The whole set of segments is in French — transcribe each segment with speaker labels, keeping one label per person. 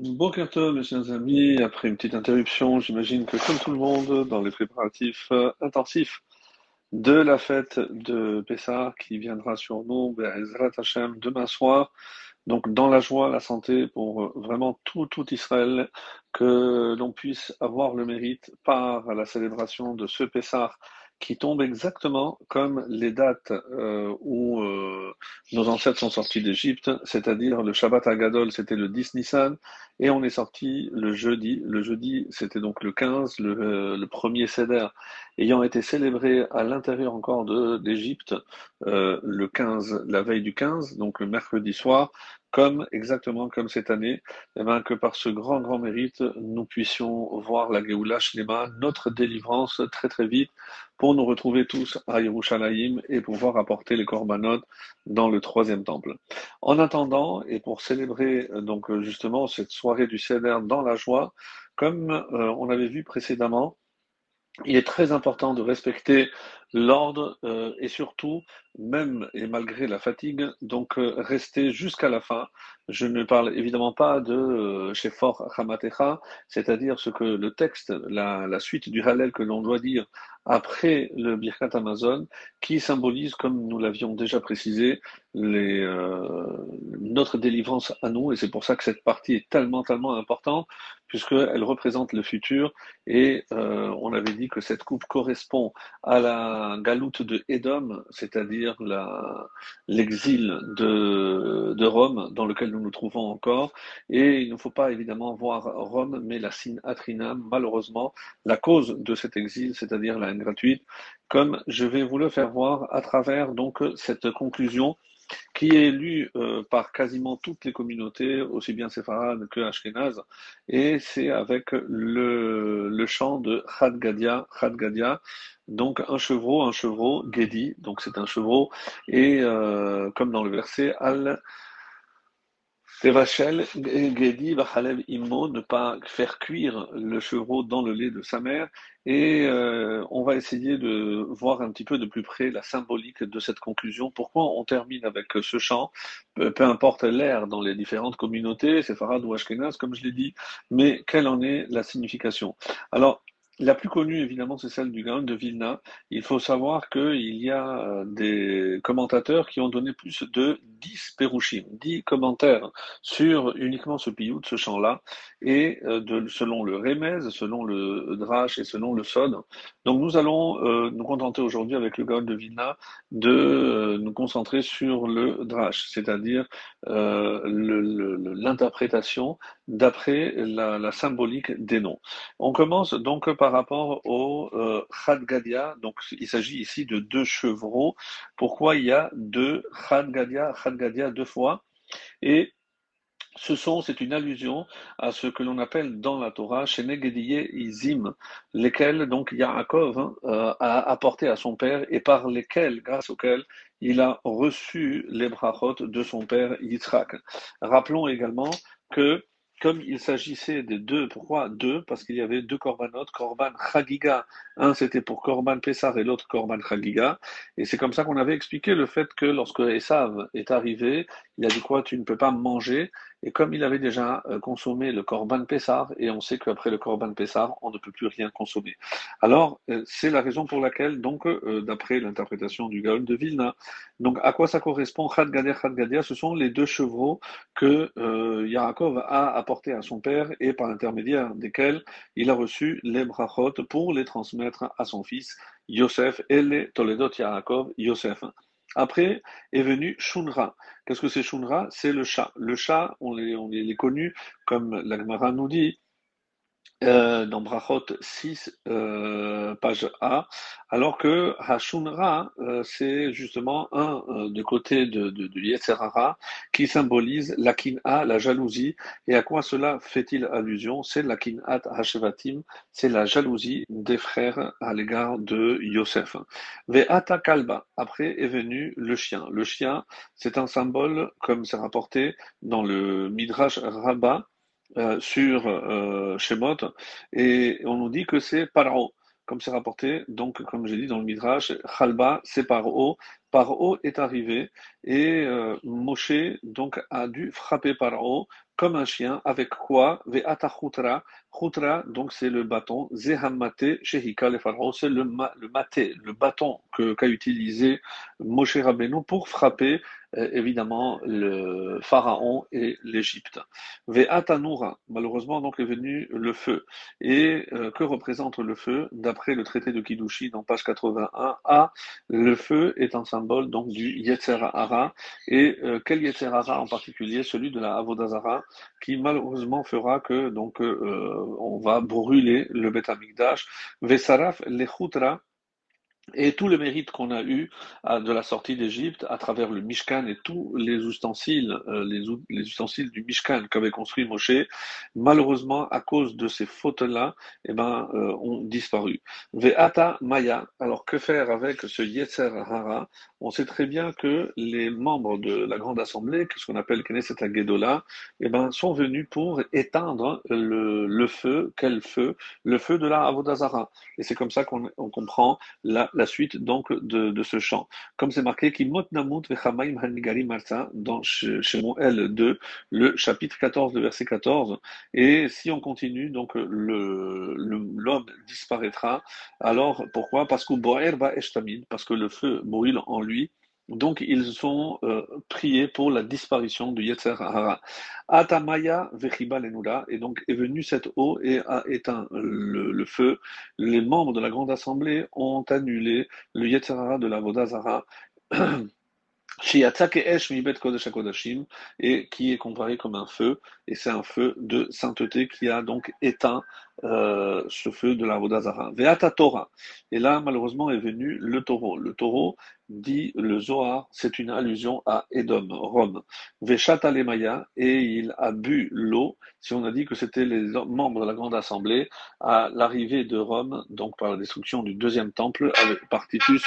Speaker 1: Bonjour mes chers amis, après une petite interruption, j'imagine que comme tout le monde, dans les préparatifs euh, intensifs de la fête de Pessah qui viendra sur nous, Ezrat Hashem, demain soir, donc dans la joie, la santé pour euh, vraiment tout, tout Israël, que l'on puisse avoir le mérite par la célébration de ce Pessah qui tombe exactement comme les dates euh, où euh, nos ancêtres sont sortis d'Égypte, c'est-à-dire le Shabbat Agadol, c'était le 10 Nissan, et on est sorti le jeudi. Le jeudi, c'était donc le 15, le, euh, le premier Seder, ayant été célébré à l'intérieur encore d'Égypte, le 15, la veille du 15, donc le mercredi soir, comme exactement comme cette année, eh ben, que par ce grand, grand mérite, nous puissions voir la Géoula Shlema, notre délivrance très, très vite, pour nous retrouver tous à Yerushalayim et pouvoir apporter les korbanot dans le troisième temple. En attendant, et pour célébrer donc justement cette soirée du Seder dans la joie, comme euh, on avait vu précédemment, il est très important de respecter l'ordre euh, et surtout, même et malgré la fatigue, donc euh, rester jusqu'à la fin. Je ne parle évidemment pas de euh, chez Hamatecha, c'est-à-dire ce que le texte, la, la suite du Hallel que l'on doit dire après le Birkat Amazon, qui symbolise, comme nous l'avions déjà précisé, les, euh, notre délivrance à nous, et c'est pour ça que cette partie est tellement, tellement importante, puisqu'elle représente le futur, et euh, on avait dit que cette coupe correspond à la galoute de Édom, c'est-à-dire l'exil de, Rome, dans lequel nous nous trouvons encore, et il ne faut pas évidemment voir Rome, mais la Sine Atrina, malheureusement, la cause de cet exil, c'est-à-dire la gratuite, comme je vais vous le faire voir à travers donc cette conclusion qui est lue euh, par quasiment toutes les communautés, aussi bien séfarades que ashkénazes, et c'est avec le, le chant de Khadgadia, Khadgadia, donc un chevreau, un chevreau, Gedi, donc c'est un chevreau, et euh, comme dans le verset, Al Tevachel, Gedi, Vachalev Immo, ne pas faire cuire le chevreau dans le lait de sa mère. Et euh, on va essayer de voir un petit peu de plus près la symbolique de cette conclusion. Pourquoi on termine avec ce chant, peu, importe l'air dans les différentes communautés, Farad ou Ashkenaz, comme je l'ai dit, mais quelle en est la signification? Alors, la plus connue, évidemment, c'est celle du Gaon de Vilna. Il faut savoir qu'il y a euh, des commentateurs qui ont donné plus de 10 perushim, 10 commentaires sur uniquement ce piyut, ce chant-là, et euh, de, selon le Remez, selon le Drash et selon le Sod. Donc nous allons euh, nous contenter aujourd'hui avec le Gaon de Vilna de nous concentrer sur le Drash, c'est-à-dire l'interprétation d'après la, la symbolique des noms. On commence donc par par rapport au euh, Khadgadia. Donc, il s'agit ici de deux chevreaux. Pourquoi il y a deux Khadgadia, Khadgadia deux fois? Et ce sont, c'est une allusion à ce que l'on appelle dans la Torah, chez Negediye Izim, lesquels donc Yaakov hein, euh, a apporté à son père et par lesquels, grâce auxquels, il a reçu les brachot de son père Yitzhak. Rappelons également que comme il s'agissait des deux, pourquoi deux? Parce qu'il y avait deux corbanotes, Korban Chagiga, un c'était pour Korban Pessar et l'autre Korban Chagiga, et c'est comme ça qu'on avait expliqué le fait que lorsque Esav est arrivé, il a dit quoi? Tu ne peux pas manger, et comme il avait déjà euh, consommé le Korban Pessar, et on sait qu'après le Korban Pessar, on ne peut plus rien consommer. Alors, euh, c'est la raison pour laquelle, donc, euh, d'après l'interprétation du Gaon de Vilna, donc à quoi ça correspond Khad Gadia, ce sont les deux chevreaux que Yaakov a apportés à son père et par l'intermédiaire desquels il a reçu les brachot pour les transmettre à son fils Yosef et les Toledot Yaakov Yosef. Après est venu Shunra. Qu'est-ce que c'est Shunra? C'est le chat. Le chat, on les, on connu, comme l'Agmara nous dit, euh, dans Brachot 6, euh, page A, alors que Hashunra, euh, c'est justement un euh, de côté de, de, de Yetzerara qui symbolise la kin'a, la jalousie. Et à quoi cela fait-il allusion? C'est la kin'at Hashevatim, c'est la jalousie des frères à l'égard de Yosef. Ve'ata kalba, après est venu le chien. Le chien, c'est un symbole, comme c'est rapporté dans le Midrash Rabbah, euh, sur euh, Shemot, et on nous dit que c'est Paro, comme c'est rapporté, donc comme j'ai dit dans le Midrash, Chalba, c'est Paro, Paro est arrivé, et euh, Moshe donc a dû frapper Paro comme un chien, avec quoi? Ve'ata chutra, chutra, donc c'est le bâton, zehamate shehika le pharaon, c'est le, le maté, le bâton qu'a utilisé Moshe Rabbeinu pour frapper évidemment le pharaon et l'Égypte. Ve'atanura, malheureusement donc est venu le feu. Et euh, que représente le feu? D'après le traité de Kiddushin en page 81 A, le feu est un symbole donc du Yetzer Hara. Et euh, quel Yetzer Hara en particulier? Celui de la Avodazara, qui malheureusement fera que donc on va brûler le Beth Amikdash. Vesaraf lechutra et tout le mérite qu'on a eu de la sortie d'Égypte à travers le Mishkan et tous les ustensiles, euh, les, ustensiles du Mishkan qu'avait construit Moshe, malheureusement, à cause de ces fautes-là, eh ben, euh, ont disparu. Ve'ata Maya. Alors, que faire avec ce Yetzer Hara? On sait très bien que les membres de la Grande Assemblée, ce qu'on appelle Knesset Agedola, eh ben, sont venus pour éteindre le, le feu. Quel feu? Le feu de la Avodazara. Et c'est comme ça qu'on comprend la la suite donc de, de ce chant. Comme c'est marqué, dans Shemon L2, le chapitre 14, le verset 14. Et si on continue, donc le l'homme disparaîtra. Alors pourquoi? Parce que parce que le feu brûle en lui donc, ils ont euh, prié pour la disparition du Yetzer Hara. Atamaya vechiba lenula, et donc est venue cette eau et a éteint le, feu. Les membres de la grande assemblée ont annulé le Yetzer Hara de la Vodazara. et qui est comparé comme un feu, et c'est un feu de sainteté qui a donc éteint euh, ce feu de la Vodazara. Veata Torah. Et là, malheureusement, est venu le taureau. Le taureau, dit le Zohar, c'est une allusion à Edom, Rome. Veshata Lemaya, et il a bu l'eau, si on a dit que c'était les membres de la Grande Assemblée, à l'arrivée de Rome, donc par la destruction du deuxième temple, avec, par Titus,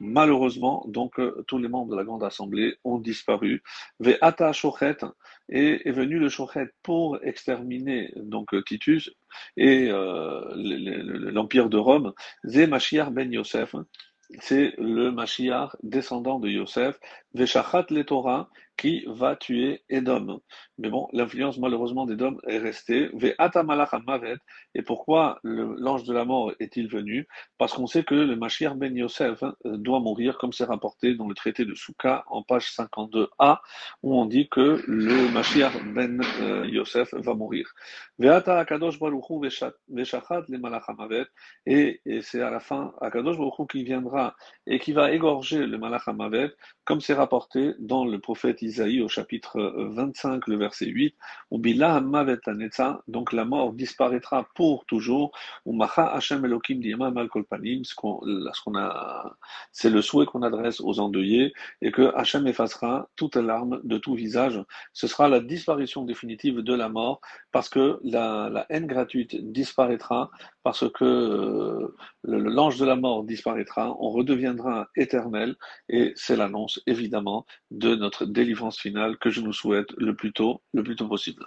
Speaker 1: malheureusement, donc euh, tous les membres de la Grande Assemblée ont disparu. Ve'ata Shochet, et est venu le Shochet pour exterminer donc Titus et euh, l'empire de Rome, Ze ben Yosef, c'est le Mashiach descendant de Yosef, Veshachat le Torah, qui va tuer Edom. Mais bon, l'influence malheureusement d'Edom est restée. Et pourquoi l'ange de la mort est-il venu? Parce qu'on sait que le Mashiach ben Yosef hein, doit mourir, comme c'est rapporté dans le traité de Souka en page 52a, où on dit que le Mashiach ben euh, Yosef va mourir. Et, et c'est à la fin Akadosh Baruchu qui viendra et qui va égorger le Malachamavet, comme c'est rapporté dans le prophète Isaïe au chapitre 25, le verset 8, donc la mort disparaîtra pour toujours, c'est le souhait qu'on adresse aux endeuillés, et que Hachem effacera toute larme de tout visage. Ce sera la disparition définitive de la mort, parce que la haine gratuite disparaîtra, parce que euh, l'ange de la mort disparaîtra, on redeviendra éternel, et c'est l'annonce évidemment de notre délivrance finale que je nous souhaite le plus tôt, le plus tôt possible.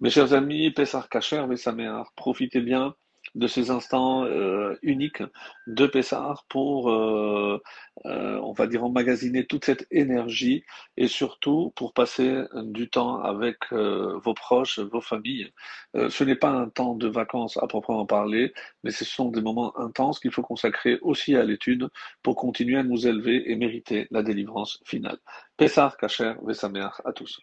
Speaker 1: Mes chers amis, Pessar Kacher, Messaméar, profitez bien de ces instants euh, uniques de Pessar pour, euh, euh, on va dire, emmagasiner toute cette énergie et surtout pour passer du temps avec vos proches, vos familles. ce n'est pas un temps de vacances à proprement parler, mais ce sont des moments intenses qu'il faut consacrer aussi à l'étude pour continuer à nous élever et mériter la délivrance finale. Pessar, Kacher, Vesameach à tous.